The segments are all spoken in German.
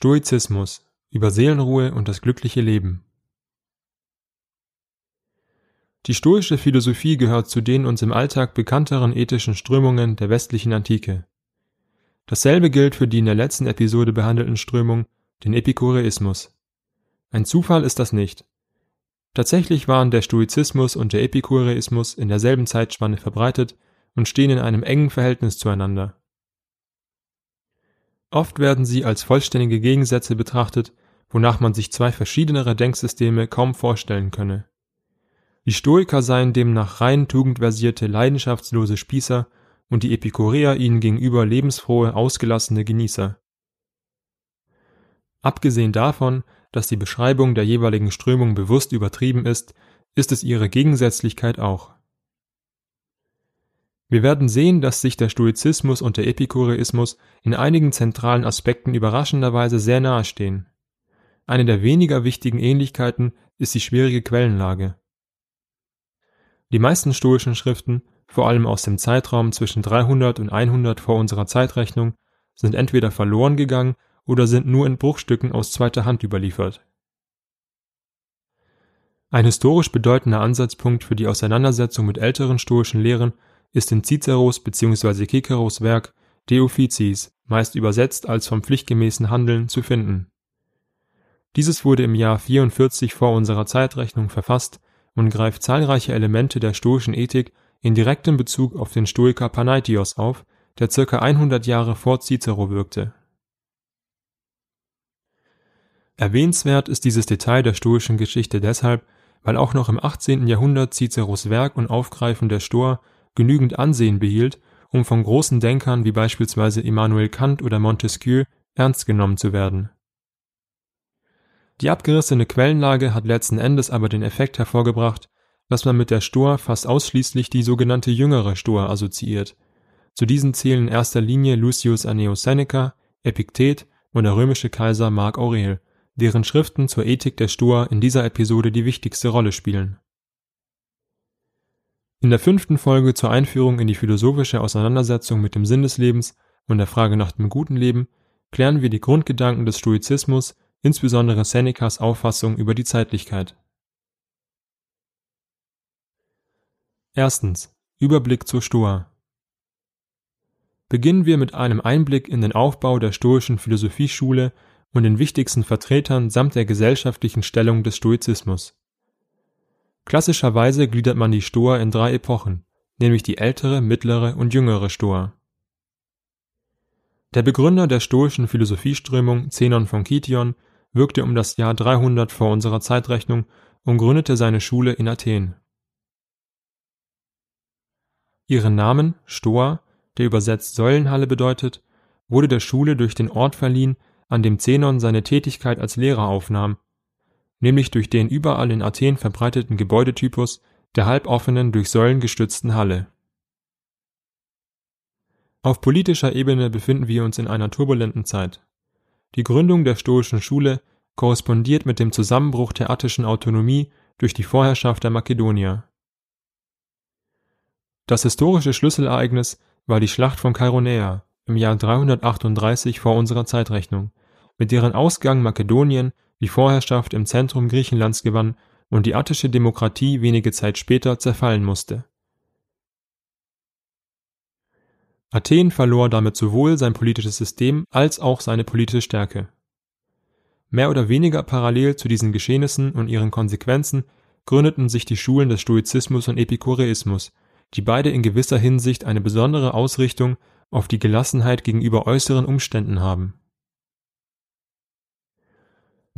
Stoizismus über Seelenruhe und das glückliche Leben. Die stoische Philosophie gehört zu den uns im Alltag bekannteren ethischen Strömungen der westlichen Antike. Dasselbe gilt für die in der letzten Episode behandelten Strömung, den Epikureismus. Ein Zufall ist das nicht. Tatsächlich waren der Stoizismus und der Epikureismus in derselben Zeitspanne verbreitet und stehen in einem engen Verhältnis zueinander. Oft werden sie als vollständige Gegensätze betrachtet, wonach man sich zwei verschiedenere Denksysteme kaum vorstellen könne. Die Stoiker seien demnach rein tugendversierte, leidenschaftslose Spießer und die Epikureer ihnen gegenüber lebensfrohe, ausgelassene Genießer. Abgesehen davon, dass die Beschreibung der jeweiligen Strömung bewusst übertrieben ist, ist es ihre Gegensätzlichkeit auch. Wir werden sehen, dass sich der Stoizismus und der Epikureismus in einigen zentralen Aspekten überraschenderweise sehr nahe stehen. Eine der weniger wichtigen Ähnlichkeiten ist die schwierige Quellenlage. Die meisten stoischen Schriften, vor allem aus dem Zeitraum zwischen 300 und 100 vor unserer Zeitrechnung, sind entweder verloren gegangen oder sind nur in Bruchstücken aus zweiter Hand überliefert. Ein historisch bedeutender Ansatzpunkt für die Auseinandersetzung mit älteren stoischen Lehren ist in Ciceros bzw. Ciceros Werk De Officiis, meist übersetzt als vom pflichtgemäßen Handeln, zu finden. Dieses wurde im Jahr 44 vor unserer Zeitrechnung verfasst und greift zahlreiche Elemente der stoischen Ethik in direktem Bezug auf den Stoiker Panaitios auf, der circa 100 Jahre vor Cicero wirkte. Erwähnenswert ist dieses Detail der stoischen Geschichte deshalb, weil auch noch im 18. Jahrhundert Ciceros Werk und Aufgreifen der Stoa genügend Ansehen behielt, um von großen Denkern wie beispielsweise Immanuel Kant oder Montesquieu ernst genommen zu werden. Die abgerissene Quellenlage hat letzten Endes aber den Effekt hervorgebracht, dass man mit der Stoa fast ausschließlich die sogenannte jüngere Stoa assoziiert. Zu diesen zählen in erster Linie Lucius Annaeus Seneca, Epiktet und der römische Kaiser Mark Aurel, deren Schriften zur Ethik der Stoa in dieser Episode die wichtigste Rolle spielen in der fünften Folge zur Einführung in die philosophische Auseinandersetzung mit dem Sinn des Lebens und der Frage nach dem guten Leben klären wir die Grundgedanken des Stoizismus, insbesondere Senecas Auffassung über die Zeitlichkeit. Erstens. Überblick zur Stoa. Beginnen wir mit einem Einblick in den Aufbau der stoischen Philosophieschule und den wichtigsten Vertretern samt der gesellschaftlichen Stellung des Stoizismus. Klassischerweise gliedert man die Stoa in drei Epochen, nämlich die ältere, mittlere und jüngere Stoa. Der Begründer der stoischen Philosophieströmung Zenon von Kition wirkte um das Jahr 300 vor unserer Zeitrechnung und gründete seine Schule in Athen. Ihren Namen Stoa, der übersetzt Säulenhalle bedeutet, wurde der Schule durch den Ort verliehen, an dem Zenon seine Tätigkeit als Lehrer aufnahm nämlich durch den überall in Athen verbreiteten Gebäudetypus der halboffenen, durch Säulen gestützten Halle. Auf politischer Ebene befinden wir uns in einer turbulenten Zeit. Die Gründung der stoischen Schule korrespondiert mit dem Zusammenbruch der attischen Autonomie durch die Vorherrschaft der Makedonier. Das historische Schlüsselereignis war die Schlacht von Chaeronea im Jahr 338 vor unserer Zeitrechnung, mit deren Ausgang Makedonien die Vorherrschaft im Zentrum Griechenlands gewann und die attische Demokratie wenige Zeit später zerfallen musste. Athen verlor damit sowohl sein politisches System als auch seine politische Stärke. Mehr oder weniger parallel zu diesen Geschehnissen und ihren Konsequenzen gründeten sich die Schulen des Stoizismus und Epikureismus, die beide in gewisser Hinsicht eine besondere Ausrichtung auf die Gelassenheit gegenüber äußeren Umständen haben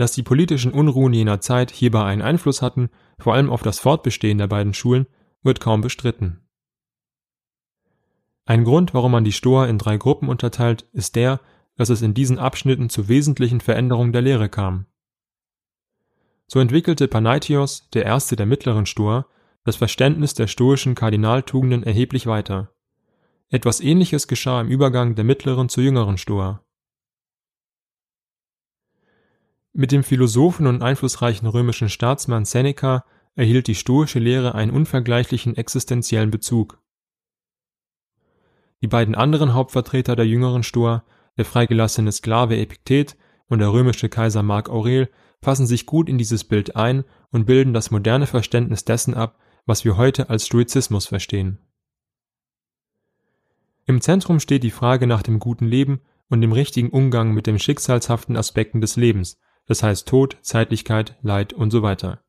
dass die politischen Unruhen jener Zeit hierbei einen Einfluss hatten, vor allem auf das Fortbestehen der beiden Schulen, wird kaum bestritten. Ein Grund, warum man die Stoa in drei Gruppen unterteilt, ist der, dass es in diesen Abschnitten zu wesentlichen Veränderungen der Lehre kam. So entwickelte Panaitios, der erste der mittleren Stoa, das Verständnis der stoischen Kardinaltugenden erheblich weiter. Etwas ähnliches geschah im Übergang der mittleren zur jüngeren Stoa. Mit dem Philosophen und einflussreichen römischen Staatsmann Seneca erhielt die stoische Lehre einen unvergleichlichen existenziellen Bezug. Die beiden anderen Hauptvertreter der jüngeren Stoa, der freigelassene Sklave Epiktet und der römische Kaiser Mark Aurel passen sich gut in dieses Bild ein und bilden das moderne Verständnis dessen ab, was wir heute als Stoizismus verstehen. Im Zentrum steht die Frage nach dem guten Leben und dem richtigen Umgang mit den schicksalshaften Aspekten des Lebens, das heißt Tod, Zeitlichkeit, Leid und so weiter.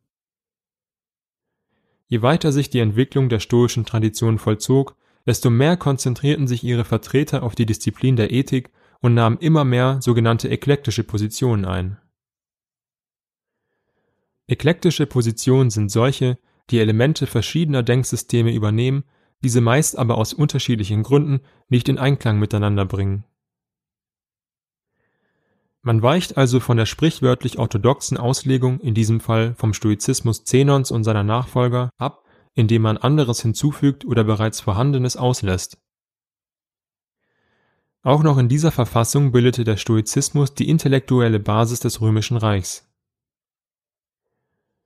Je weiter sich die Entwicklung der stoischen Tradition vollzog, desto mehr konzentrierten sich ihre Vertreter auf die Disziplin der Ethik und nahmen immer mehr sogenannte eklektische Positionen ein. Eklektische Positionen sind solche, die Elemente verschiedener Denksysteme übernehmen, diese meist aber aus unterschiedlichen Gründen nicht in Einklang miteinander bringen. Man weicht also von der sprichwörtlich orthodoxen Auslegung, in diesem Fall vom Stoizismus Zenons und seiner Nachfolger, ab, indem man anderes hinzufügt oder bereits Vorhandenes auslässt. Auch noch in dieser Verfassung bildete der Stoizismus die intellektuelle Basis des römischen Reichs.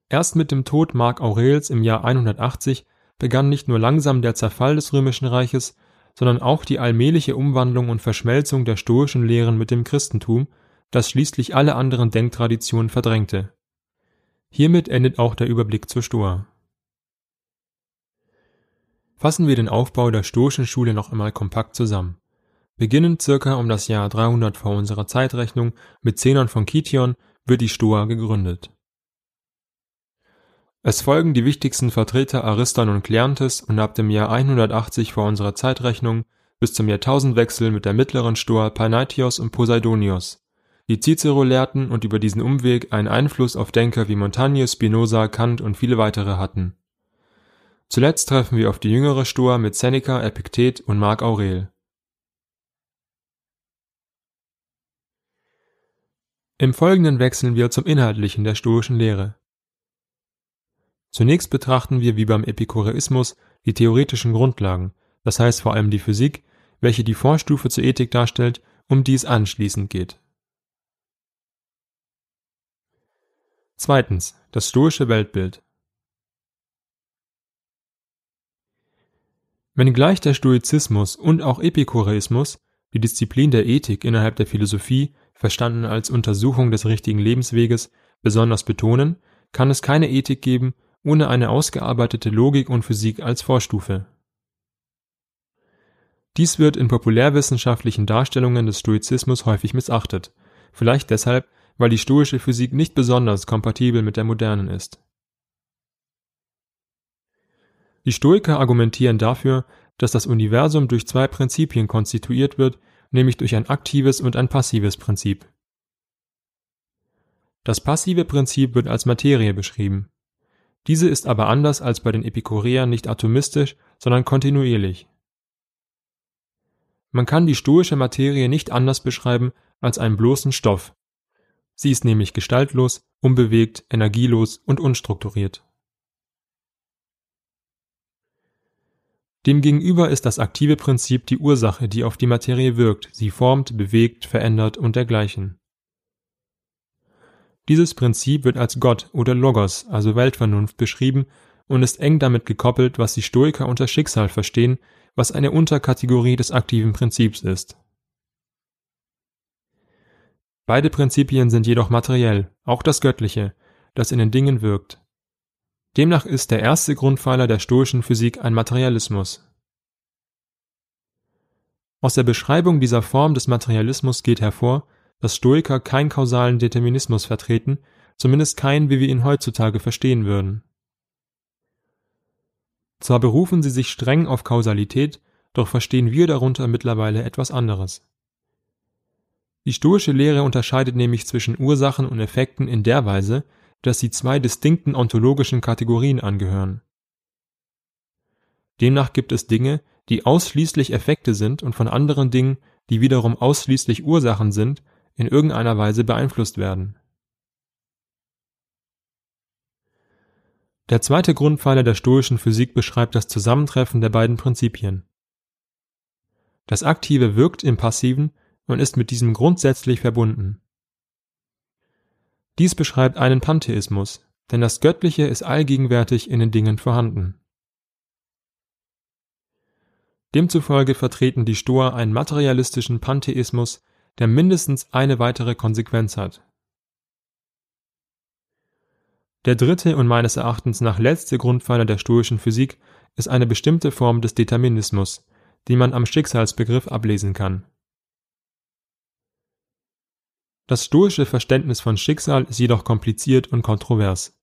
Erst mit dem Tod Mark Aurels im Jahr 180 begann nicht nur langsam der Zerfall des römischen Reiches, sondern auch die allmähliche Umwandlung und Verschmelzung der stoischen Lehren mit dem Christentum, das schließlich alle anderen Denktraditionen verdrängte. Hiermit endet auch der Überblick zur Stoa. Fassen wir den Aufbau der stoischen Schule noch einmal kompakt zusammen. Beginnend circa um das Jahr 300 vor unserer Zeitrechnung mit Zenon von Kition wird die Stoa gegründet. Es folgen die wichtigsten Vertreter Ariston und Kleanthes und ab dem Jahr 180 vor unserer Zeitrechnung bis zum Jahrtausendwechsel mit der mittleren Stoa Panaitios und Poseidonios, die Cicero lehrten und über diesen Umweg einen Einfluss auf Denker wie Montaigne, Spinoza, Kant und viele weitere hatten. Zuletzt treffen wir auf die jüngere Stoa mit Seneca, Epiktet und Marc Aurel. Im Folgenden wechseln wir zum Inhaltlichen der stoischen Lehre. Zunächst betrachten wir wie beim Epikureismus die theoretischen Grundlagen, das heißt vor allem die Physik, welche die Vorstufe zur Ethik darstellt, um die es anschließend geht. Zweitens. Das stoische Weltbild. Wenngleich der Stoizismus und auch Epikureismus, die Disziplin der Ethik innerhalb der Philosophie, verstanden als Untersuchung des richtigen Lebensweges, besonders betonen, kann es keine Ethik geben ohne eine ausgearbeitete Logik und Physik als Vorstufe. Dies wird in populärwissenschaftlichen Darstellungen des Stoizismus häufig missachtet, vielleicht deshalb, weil die stoische Physik nicht besonders kompatibel mit der modernen ist. Die Stoiker argumentieren dafür, dass das Universum durch zwei Prinzipien konstituiert wird, nämlich durch ein aktives und ein passives Prinzip. Das passive Prinzip wird als Materie beschrieben. Diese ist aber anders als bei den Epikureern nicht atomistisch, sondern kontinuierlich. Man kann die stoische Materie nicht anders beschreiben als einen bloßen Stoff. Sie ist nämlich gestaltlos, unbewegt, energielos und unstrukturiert. Demgegenüber ist das aktive Prinzip die Ursache, die auf die Materie wirkt, sie formt, bewegt, verändert und dergleichen. Dieses Prinzip wird als Gott oder Logos, also Weltvernunft, beschrieben und ist eng damit gekoppelt, was die Stoiker unter Schicksal verstehen, was eine Unterkategorie des aktiven Prinzips ist. Beide Prinzipien sind jedoch materiell, auch das Göttliche, das in den Dingen wirkt. Demnach ist der erste Grundpfeiler der stoischen Physik ein Materialismus. Aus der Beschreibung dieser Form des Materialismus geht hervor, dass Stoiker keinen kausalen Determinismus vertreten, zumindest keinen, wie wir ihn heutzutage verstehen würden. Zwar berufen sie sich streng auf Kausalität, doch verstehen wir darunter mittlerweile etwas anderes. Die stoische Lehre unterscheidet nämlich zwischen Ursachen und Effekten in der Weise, dass sie zwei distinkten ontologischen Kategorien angehören. Demnach gibt es Dinge, die ausschließlich Effekte sind und von anderen Dingen, die wiederum ausschließlich Ursachen sind, in irgendeiner Weise beeinflusst werden. Der zweite Grundpfeiler der stoischen Physik beschreibt das Zusammentreffen der beiden Prinzipien. Das Aktive wirkt im Passiven und ist mit diesem grundsätzlich verbunden. Dies beschreibt einen Pantheismus, denn das Göttliche ist allgegenwärtig in den Dingen vorhanden. Demzufolge vertreten die Stoa einen materialistischen Pantheismus, der mindestens eine weitere Konsequenz hat. Der dritte und meines Erachtens nach letzte Grundpfeiler der stoischen Physik ist eine bestimmte Form des Determinismus, die man am Schicksalsbegriff ablesen kann. Das stoische Verständnis von Schicksal ist jedoch kompliziert und kontrovers.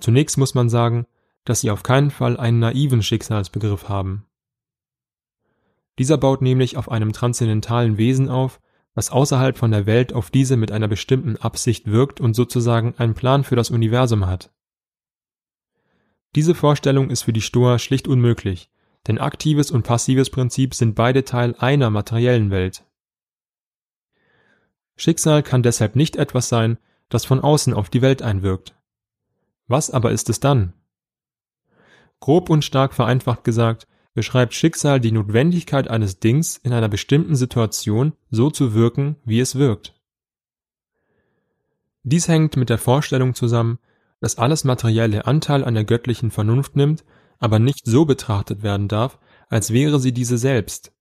Zunächst muss man sagen, dass sie auf keinen Fall einen naiven Schicksalsbegriff haben. Dieser baut nämlich auf einem transzendentalen Wesen auf, was außerhalb von der Welt auf diese mit einer bestimmten Absicht wirkt und sozusagen einen Plan für das Universum hat. Diese Vorstellung ist für die Stoa schlicht unmöglich, denn aktives und passives Prinzip sind beide Teil einer materiellen Welt. Schicksal kann deshalb nicht etwas sein, das von außen auf die Welt einwirkt. Was aber ist es dann? Grob und stark vereinfacht gesagt, beschreibt Schicksal die Notwendigkeit eines Dings in einer bestimmten Situation so zu wirken, wie es wirkt. Dies hängt mit der Vorstellung zusammen, dass alles Materielle Anteil an der göttlichen Vernunft nimmt, aber nicht so betrachtet werden darf, als wäre sie diese selbst.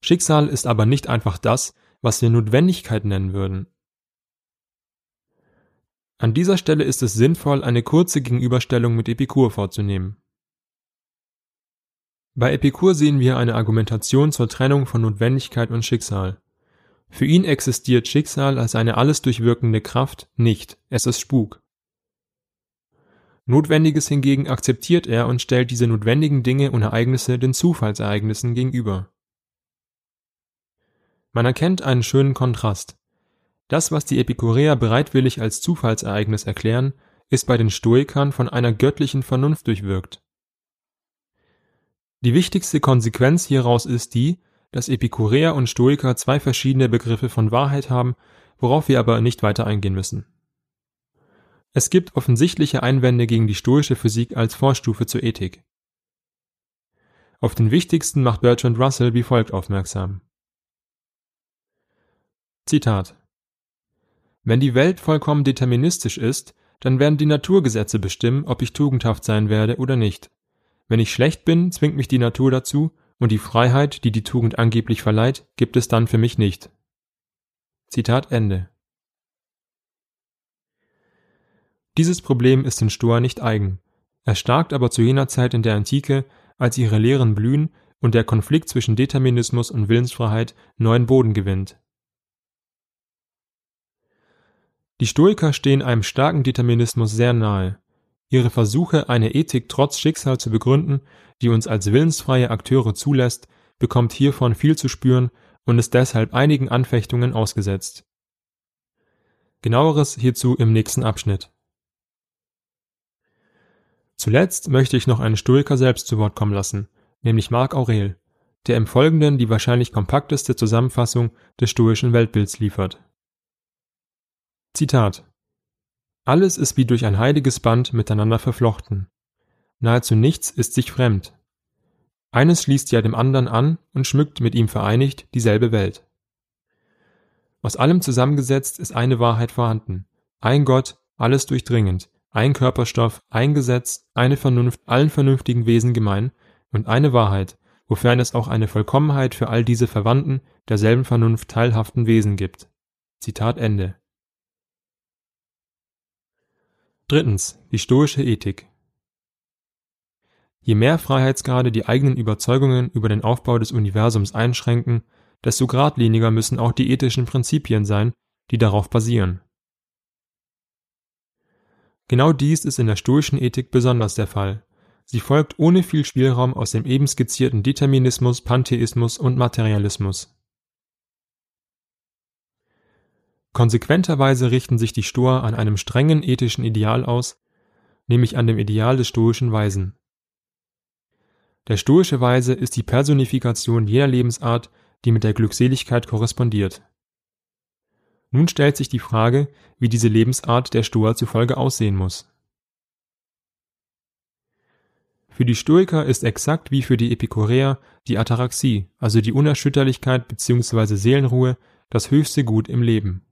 Schicksal ist aber nicht einfach das, was wir Notwendigkeit nennen würden. An dieser Stelle ist es sinnvoll, eine kurze Gegenüberstellung mit Epikur vorzunehmen. Bei Epikur sehen wir eine Argumentation zur Trennung von Notwendigkeit und Schicksal. Für ihn existiert Schicksal als eine alles durchwirkende Kraft nicht, es ist Spuk. Notwendiges hingegen akzeptiert er und stellt diese notwendigen Dinge und Ereignisse den Zufallsereignissen gegenüber. Man erkennt einen schönen Kontrast. Das, was die Epikureer bereitwillig als Zufallsereignis erklären, ist bei den Stoikern von einer göttlichen Vernunft durchwirkt. Die wichtigste Konsequenz hieraus ist die, dass Epikureer und Stoiker zwei verschiedene Begriffe von Wahrheit haben, worauf wir aber nicht weiter eingehen müssen. Es gibt offensichtliche Einwände gegen die stoische Physik als Vorstufe zur Ethik. Auf den wichtigsten macht Bertrand Russell wie folgt aufmerksam. Zitat Wenn die Welt vollkommen deterministisch ist, dann werden die Naturgesetze bestimmen, ob ich tugendhaft sein werde oder nicht. Wenn ich schlecht bin, zwingt mich die Natur dazu, und die Freiheit, die die Tugend angeblich verleiht, gibt es dann für mich nicht. Zitat Ende. Dieses Problem ist den Stoa nicht eigen. Er starkt aber zu jener Zeit in der Antike, als ihre Lehren blühen und der Konflikt zwischen Determinismus und Willensfreiheit neuen Boden gewinnt. Die Stoiker stehen einem starken Determinismus sehr nahe. Ihre Versuche, eine Ethik trotz Schicksal zu begründen, die uns als willensfreie Akteure zulässt, bekommt hiervon viel zu spüren und ist deshalb einigen Anfechtungen ausgesetzt. Genaueres hierzu im nächsten Abschnitt. Zuletzt möchte ich noch einen Stoiker selbst zu Wort kommen lassen, nämlich Marc Aurel, der im Folgenden die wahrscheinlich kompakteste Zusammenfassung des stoischen Weltbilds liefert. Zitat Alles ist wie durch ein heiliges Band miteinander verflochten. Nahezu nichts ist sich fremd. Eines schließt ja dem anderen an und schmückt mit ihm vereinigt dieselbe Welt. Aus allem zusammengesetzt ist eine Wahrheit vorhanden, ein Gott, alles durchdringend, ein Körperstoff, ein Gesetz, eine Vernunft allen vernünftigen Wesen gemein und eine Wahrheit, wofern es auch eine Vollkommenheit für all diese Verwandten derselben Vernunft teilhaften Wesen gibt. Zitat Ende. Drittens. Die stoische Ethik. Je mehr Freiheitsgrade die eigenen Überzeugungen über den Aufbau des Universums einschränken, desto geradliniger müssen auch die ethischen Prinzipien sein, die darauf basieren. Genau dies ist in der stoischen Ethik besonders der Fall. Sie folgt ohne viel Spielraum aus dem eben skizzierten Determinismus, Pantheismus und Materialismus. Konsequenterweise richten sich die Stoa an einem strengen ethischen Ideal aus, nämlich an dem Ideal des stoischen Weisen. Der stoische Weise ist die Personifikation jener Lebensart, die mit der Glückseligkeit korrespondiert. Nun stellt sich die Frage, wie diese Lebensart der Stoa zufolge aussehen muss. Für die Stoiker ist exakt wie für die Epikureer die Ataraxie, also die Unerschütterlichkeit bzw. Seelenruhe, das höchste Gut im Leben.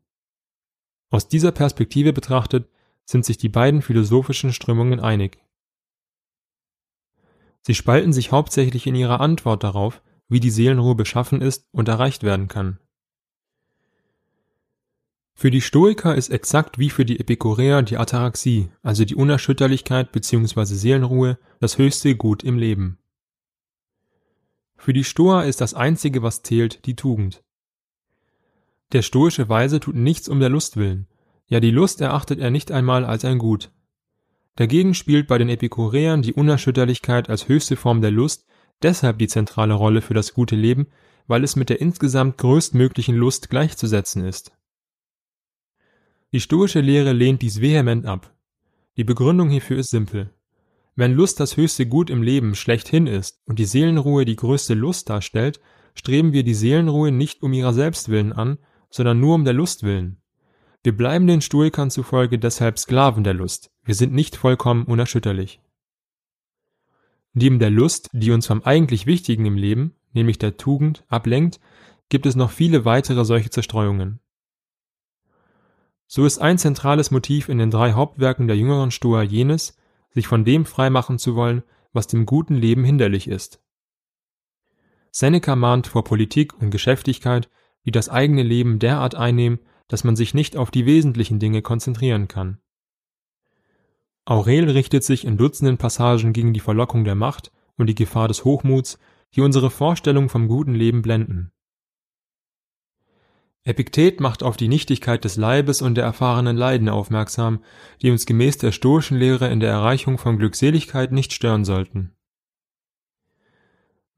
Aus dieser Perspektive betrachtet sind sich die beiden philosophischen Strömungen einig. Sie spalten sich hauptsächlich in ihrer Antwort darauf, wie die Seelenruhe beschaffen ist und erreicht werden kann. Für die Stoiker ist exakt wie für die Epikureer die Ataraxie, also die Unerschütterlichkeit bzw. Seelenruhe, das höchste Gut im Leben. Für die Stoa ist das einzige, was zählt, die Tugend. Der stoische Weise tut nichts um der Lust willen, ja die Lust erachtet er nicht einmal als ein Gut. Dagegen spielt bei den Epikureern die Unerschütterlichkeit als höchste Form der Lust deshalb die zentrale Rolle für das gute Leben, weil es mit der insgesamt größtmöglichen Lust gleichzusetzen ist. Die stoische Lehre lehnt dies vehement ab. Die Begründung hierfür ist simpel. Wenn Lust das höchste Gut im Leben schlechthin ist und die Seelenruhe die größte Lust darstellt, streben wir die Seelenruhe nicht um ihrer selbst willen an, sondern nur um der Lust willen. Wir bleiben den Stoikern zufolge deshalb Sklaven der Lust, wir sind nicht vollkommen unerschütterlich. Neben der Lust, die uns vom eigentlich Wichtigen im Leben, nämlich der Tugend, ablenkt, gibt es noch viele weitere solche Zerstreuungen. So ist ein zentrales Motiv in den drei Hauptwerken der jüngeren Stoa jenes, sich von dem freimachen zu wollen, was dem guten Leben hinderlich ist. Seneca mahnt vor Politik und Geschäftigkeit, die das eigene Leben derart einnehmen, dass man sich nicht auf die wesentlichen Dinge konzentrieren kann. Aurel richtet sich in Dutzenden Passagen gegen die Verlockung der Macht und die Gefahr des Hochmuts, die unsere Vorstellung vom guten Leben blenden. Epiktet macht auf die Nichtigkeit des Leibes und der erfahrenen Leiden aufmerksam, die uns gemäß der stoischen Lehre in der Erreichung von Glückseligkeit nicht stören sollten.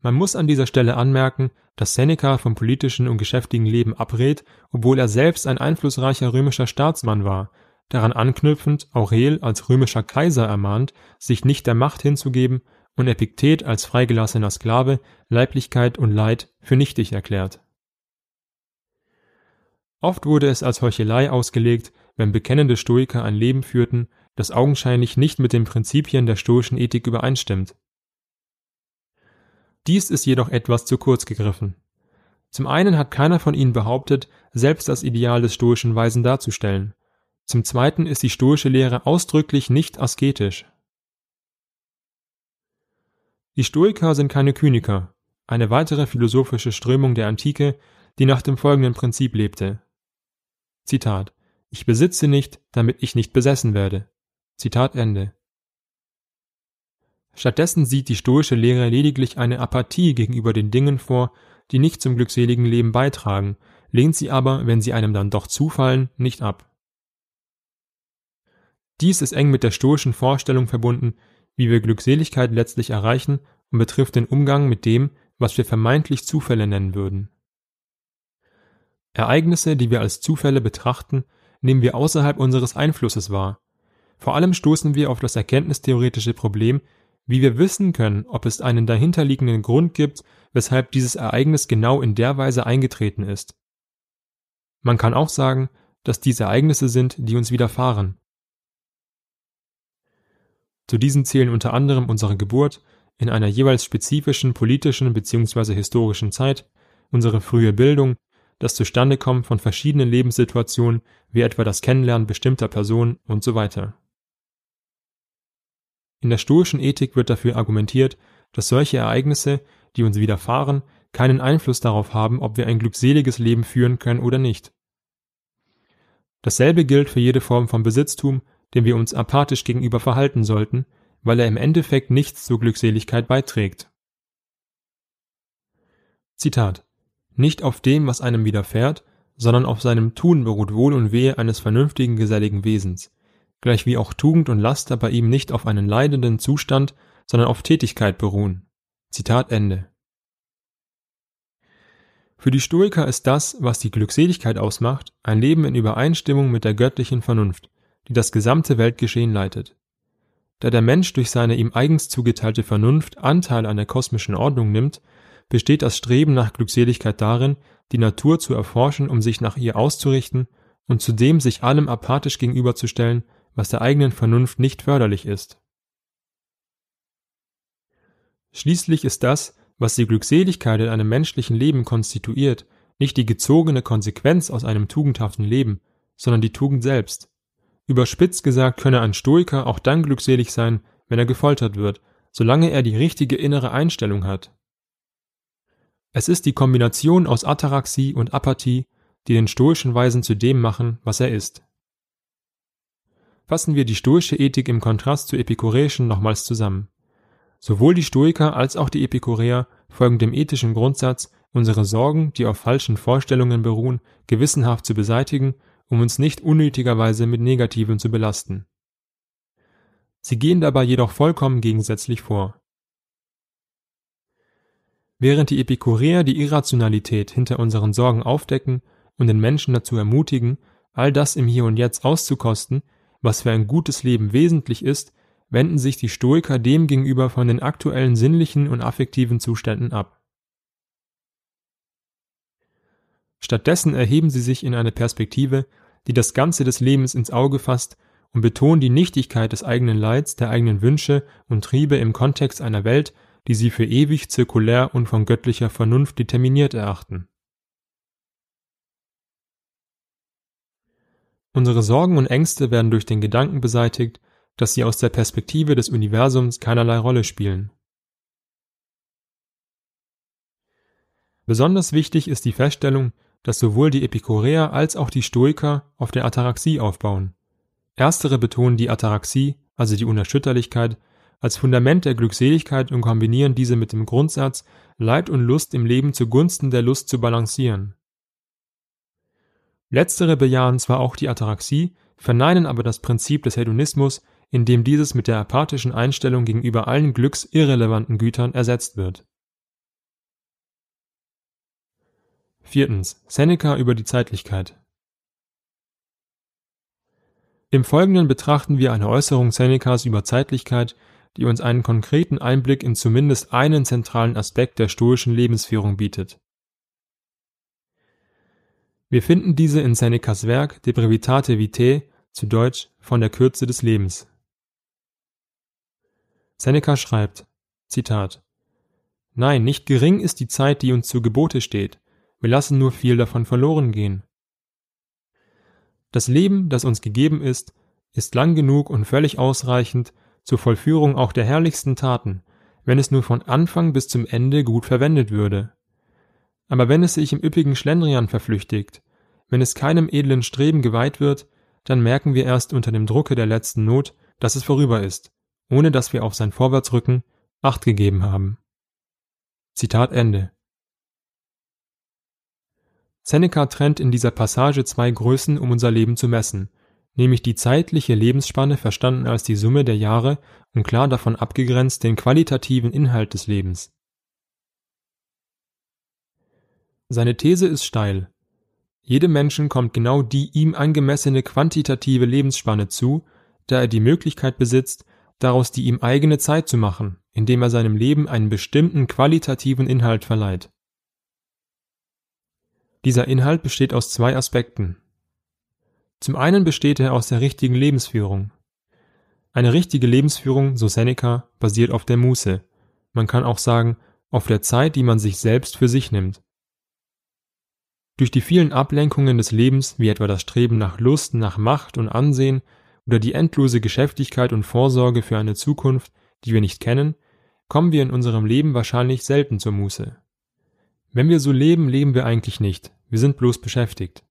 Man muss an dieser Stelle anmerken, dass Seneca vom politischen und geschäftigen Leben abrät, obwohl er selbst ein einflussreicher römischer Staatsmann war, daran anknüpfend Aurel als römischer Kaiser ermahnt, sich nicht der Macht hinzugeben und Epiktet als freigelassener Sklave Leiblichkeit und Leid für nichtig erklärt. Oft wurde es als Heuchelei ausgelegt, wenn bekennende Stoiker ein Leben führten, das augenscheinlich nicht mit den Prinzipien der stoischen Ethik übereinstimmt. Dies ist jedoch etwas zu kurz gegriffen. Zum einen hat keiner von ihnen behauptet, selbst das Ideal des stoischen Weisen darzustellen, zum Zweiten ist die stoische Lehre ausdrücklich nicht asketisch. Die Stoiker sind keine Kyniker, eine weitere philosophische Strömung der Antike, die nach dem folgenden Prinzip lebte. Zitat Ich besitze nicht, damit ich nicht besessen werde. Zitat Ende. Stattdessen sieht die stoische Lehre lediglich eine Apathie gegenüber den Dingen vor, die nicht zum glückseligen Leben beitragen, lehnt sie aber, wenn sie einem dann doch zufallen, nicht ab. Dies ist eng mit der stoischen Vorstellung verbunden, wie wir Glückseligkeit letztlich erreichen und betrifft den Umgang mit dem, was wir vermeintlich Zufälle nennen würden. Ereignisse, die wir als Zufälle betrachten, nehmen wir außerhalb unseres Einflusses wahr. Vor allem stoßen wir auf das erkenntnistheoretische Problem, wie wir wissen können, ob es einen dahinterliegenden Grund gibt, weshalb dieses Ereignis genau in der Weise eingetreten ist. Man kann auch sagen, dass dies Ereignisse sind, die uns widerfahren. Zu diesen zählen unter anderem unsere Geburt in einer jeweils spezifischen politischen bzw. historischen Zeit, unsere frühe Bildung, das Zustandekommen von verschiedenen Lebenssituationen, wie etwa das Kennenlernen bestimmter Personen und so weiter. In der stoischen Ethik wird dafür argumentiert, dass solche Ereignisse, die uns widerfahren, keinen Einfluss darauf haben, ob wir ein glückseliges Leben führen können oder nicht. Dasselbe gilt für jede Form von Besitztum, dem wir uns apathisch gegenüber verhalten sollten, weil er im Endeffekt nichts zur Glückseligkeit beiträgt. Zitat Nicht auf dem, was einem widerfährt, sondern auf seinem Tun beruht Wohl und Wehe eines vernünftigen, geselligen Wesens, gleichwie auch Tugend und Laster bei ihm nicht auf einen leidenden Zustand, sondern auf Tätigkeit beruhen. Zitat Ende. Für die Stoiker ist das, was die Glückseligkeit ausmacht, ein Leben in Übereinstimmung mit der göttlichen Vernunft, die das gesamte Weltgeschehen leitet. Da der Mensch durch seine ihm eigens zugeteilte Vernunft Anteil an der kosmischen Ordnung nimmt, besteht das Streben nach Glückseligkeit darin, die Natur zu erforschen, um sich nach ihr auszurichten und zudem sich allem apathisch gegenüberzustellen, was der eigenen Vernunft nicht förderlich ist. Schließlich ist das, was die Glückseligkeit in einem menschlichen Leben konstituiert, nicht die gezogene Konsequenz aus einem tugendhaften Leben, sondern die Tugend selbst. Überspitzt gesagt könne ein Stoiker auch dann glückselig sein, wenn er gefoltert wird, solange er die richtige innere Einstellung hat. Es ist die Kombination aus Ataraxie und Apathie, die den stoischen Weisen zu dem machen, was er ist. Fassen wir die stoische Ethik im Kontrast zur epikureischen nochmals zusammen. Sowohl die Stoiker als auch die Epikureer folgen dem ethischen Grundsatz, unsere Sorgen, die auf falschen Vorstellungen beruhen, gewissenhaft zu beseitigen, um uns nicht unnötigerweise mit Negativen zu belasten. Sie gehen dabei jedoch vollkommen gegensätzlich vor. Während die Epikureer die Irrationalität hinter unseren Sorgen aufdecken und den Menschen dazu ermutigen, all das im Hier und Jetzt auszukosten, was für ein gutes Leben wesentlich ist, wenden sich die Stoiker demgegenüber von den aktuellen sinnlichen und affektiven Zuständen ab. Stattdessen erheben sie sich in eine Perspektive, die das Ganze des Lebens ins Auge fasst und betonen die Nichtigkeit des eigenen Leids, der eigenen Wünsche und Triebe im Kontext einer Welt, die sie für ewig zirkulär und von göttlicher Vernunft determiniert erachten. Unsere Sorgen und Ängste werden durch den Gedanken beseitigt, dass sie aus der Perspektive des Universums keinerlei Rolle spielen. Besonders wichtig ist die Feststellung, dass sowohl die Epikureer als auch die Stoiker auf der Ataraxie aufbauen. Erstere betonen die Ataraxie, also die Unerschütterlichkeit, als Fundament der Glückseligkeit und kombinieren diese mit dem Grundsatz, Leid und Lust im Leben zugunsten der Lust zu balancieren. Letztere bejahen zwar auch die Ataraxie, verneinen aber das Prinzip des Hedonismus, in dem dieses mit der apathischen Einstellung gegenüber allen glücksirrelevanten Gütern ersetzt wird. Viertens. Seneca über die Zeitlichkeit. Im Folgenden betrachten wir eine Äußerung Senecas über Zeitlichkeit, die uns einen konkreten Einblick in zumindest einen zentralen Aspekt der stoischen Lebensführung bietet. Wir finden diese in Senecas Werk De Brevitate Vitae, zu Deutsch von der Kürze des Lebens. Seneca schreibt, Zitat, Nein, nicht gering ist die Zeit, die uns zu Gebote steht, wir lassen nur viel davon verloren gehen. Das Leben, das uns gegeben ist, ist lang genug und völlig ausreichend zur Vollführung auch der herrlichsten Taten, wenn es nur von Anfang bis zum Ende gut verwendet würde. Aber wenn es sich im üppigen Schlendrian verflüchtigt, wenn es keinem edlen Streben geweiht wird, dann merken wir erst unter dem Drucke der letzten Not, dass es vorüber ist, ohne dass wir auf sein Vorwärtsrücken Acht gegeben haben. Zitat Ende. Seneca trennt in dieser Passage zwei Größen, um unser Leben zu messen, nämlich die zeitliche Lebensspanne verstanden als die Summe der Jahre und klar davon abgegrenzt den qualitativen Inhalt des Lebens. Seine These ist steil. Jedem Menschen kommt genau die ihm angemessene quantitative Lebensspanne zu, da er die Möglichkeit besitzt, daraus die ihm eigene Zeit zu machen, indem er seinem Leben einen bestimmten qualitativen Inhalt verleiht. Dieser Inhalt besteht aus zwei Aspekten. Zum einen besteht er aus der richtigen Lebensführung. Eine richtige Lebensführung, so Seneca, basiert auf der Muße. Man kann auch sagen, auf der Zeit, die man sich selbst für sich nimmt. Durch die vielen Ablenkungen des Lebens, wie etwa das Streben nach Lust, nach Macht und Ansehen oder die endlose Geschäftigkeit und Vorsorge für eine Zukunft, die wir nicht kennen, kommen wir in unserem Leben wahrscheinlich selten zur Muße. Wenn wir so leben, leben wir eigentlich nicht, wir sind bloß beschäftigt.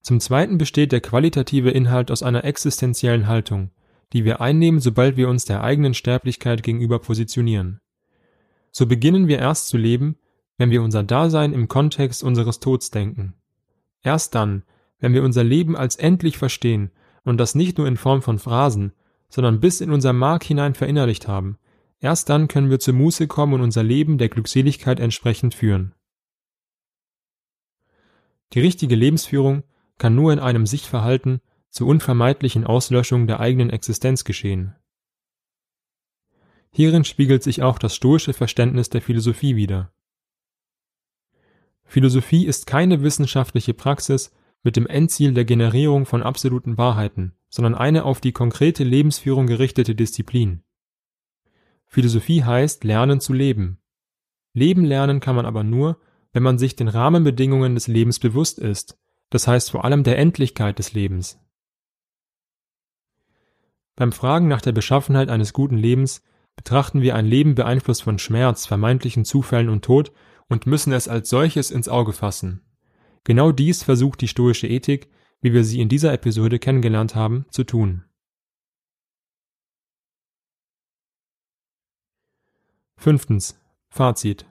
Zum Zweiten besteht der qualitative Inhalt aus einer existenziellen Haltung, die wir einnehmen, sobald wir uns der eigenen Sterblichkeit gegenüber positionieren. So beginnen wir erst zu leben, wenn wir unser Dasein im Kontext unseres Tods denken. Erst dann, wenn wir unser Leben als endlich verstehen und das nicht nur in Form von Phrasen, sondern bis in unser Mark hinein verinnerlicht haben, erst dann können wir zur Muße kommen und unser Leben der Glückseligkeit entsprechend führen. Die richtige Lebensführung kann nur in einem Sichtverhalten zur unvermeidlichen Auslöschung der eigenen Existenz geschehen. Hierin spiegelt sich auch das stoische Verständnis der Philosophie wider. Philosophie ist keine wissenschaftliche Praxis mit dem Endziel der Generierung von absoluten Wahrheiten, sondern eine auf die konkrete Lebensführung gerichtete Disziplin. Philosophie heißt lernen zu leben. Leben lernen kann man aber nur, wenn man sich den Rahmenbedingungen des Lebens bewusst ist, das heißt vor allem der Endlichkeit des Lebens. Beim Fragen nach der Beschaffenheit eines guten Lebens betrachten wir ein Leben beeinflusst von Schmerz, vermeintlichen Zufällen und Tod und müssen es als solches ins Auge fassen. Genau dies versucht die stoische Ethik, wie wir sie in dieser Episode kennengelernt haben, zu tun. Fünftens. Fazit.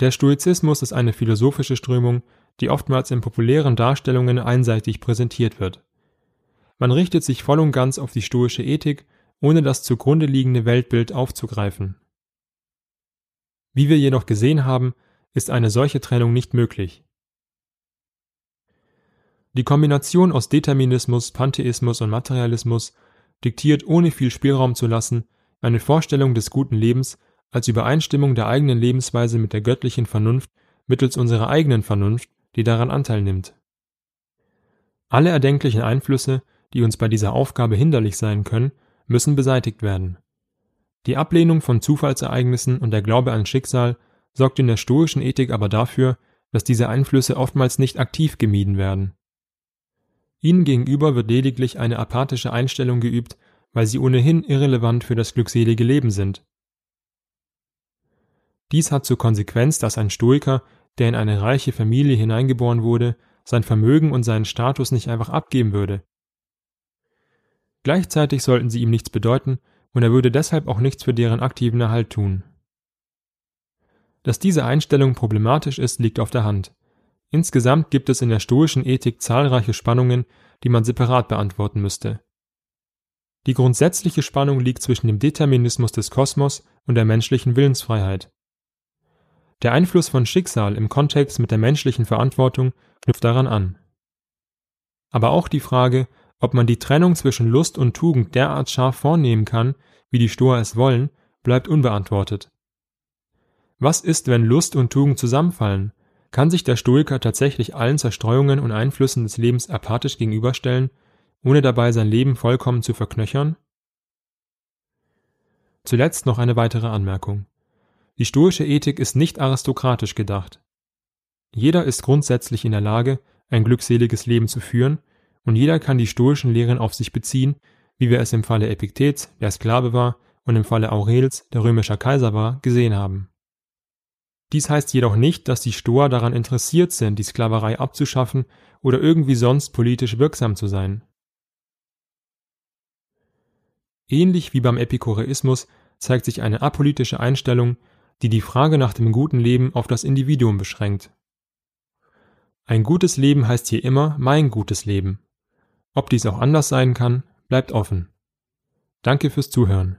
Der Stoizismus ist eine philosophische Strömung, die oftmals in populären Darstellungen einseitig präsentiert wird. Man richtet sich voll und ganz auf die stoische Ethik, ohne das zugrunde liegende Weltbild aufzugreifen. Wie wir jedoch gesehen haben, ist eine solche Trennung nicht möglich. Die Kombination aus Determinismus, Pantheismus und Materialismus diktiert ohne viel Spielraum zu lassen eine Vorstellung des guten Lebens als Übereinstimmung der eigenen Lebensweise mit der göttlichen Vernunft mittels unserer eigenen Vernunft, die daran Anteil nimmt. Alle erdenklichen Einflüsse, die uns bei dieser Aufgabe hinderlich sein können, müssen beseitigt werden. Die Ablehnung von Zufallsereignissen und der Glaube an Schicksal sorgt in der stoischen Ethik aber dafür, dass diese Einflüsse oftmals nicht aktiv gemieden werden. Ihnen gegenüber wird lediglich eine apathische Einstellung geübt, weil sie ohnehin irrelevant für das glückselige Leben sind. Dies hat zur Konsequenz, dass ein Stoiker, der in eine reiche Familie hineingeboren wurde, sein Vermögen und seinen Status nicht einfach abgeben würde. Gleichzeitig sollten sie ihm nichts bedeuten, und er würde deshalb auch nichts für deren aktiven Erhalt tun. Dass diese Einstellung problematisch ist, liegt auf der Hand. Insgesamt gibt es in der stoischen Ethik zahlreiche Spannungen, die man separat beantworten müsste. Die grundsätzliche Spannung liegt zwischen dem Determinismus des Kosmos und der menschlichen Willensfreiheit. Der Einfluss von Schicksal im Kontext mit der menschlichen Verantwortung knüpft daran an. Aber auch die Frage, ob man die Trennung zwischen Lust und Tugend derart scharf vornehmen kann, wie die Stoer es wollen, bleibt unbeantwortet. Was ist, wenn Lust und Tugend zusammenfallen? Kann sich der Stoiker tatsächlich allen Zerstreuungen und Einflüssen des Lebens apathisch gegenüberstellen, ohne dabei sein Leben vollkommen zu verknöchern? Zuletzt noch eine weitere Anmerkung. Die stoische Ethik ist nicht aristokratisch gedacht. Jeder ist grundsätzlich in der Lage, ein glückseliges Leben zu führen, und jeder kann die stoischen Lehren auf sich beziehen, wie wir es im Falle Epiktets, der Sklave war, und im Falle Aurels, der römischer Kaiser war, gesehen haben. Dies heißt jedoch nicht, dass die Stoer daran interessiert sind, die Sklaverei abzuschaffen oder irgendwie sonst politisch wirksam zu sein. Ähnlich wie beim Epikureismus zeigt sich eine apolitische Einstellung, die die Frage nach dem guten Leben auf das Individuum beschränkt. Ein gutes Leben heißt hier immer mein gutes Leben. Ob dies auch anders sein kann, bleibt offen. Danke fürs Zuhören.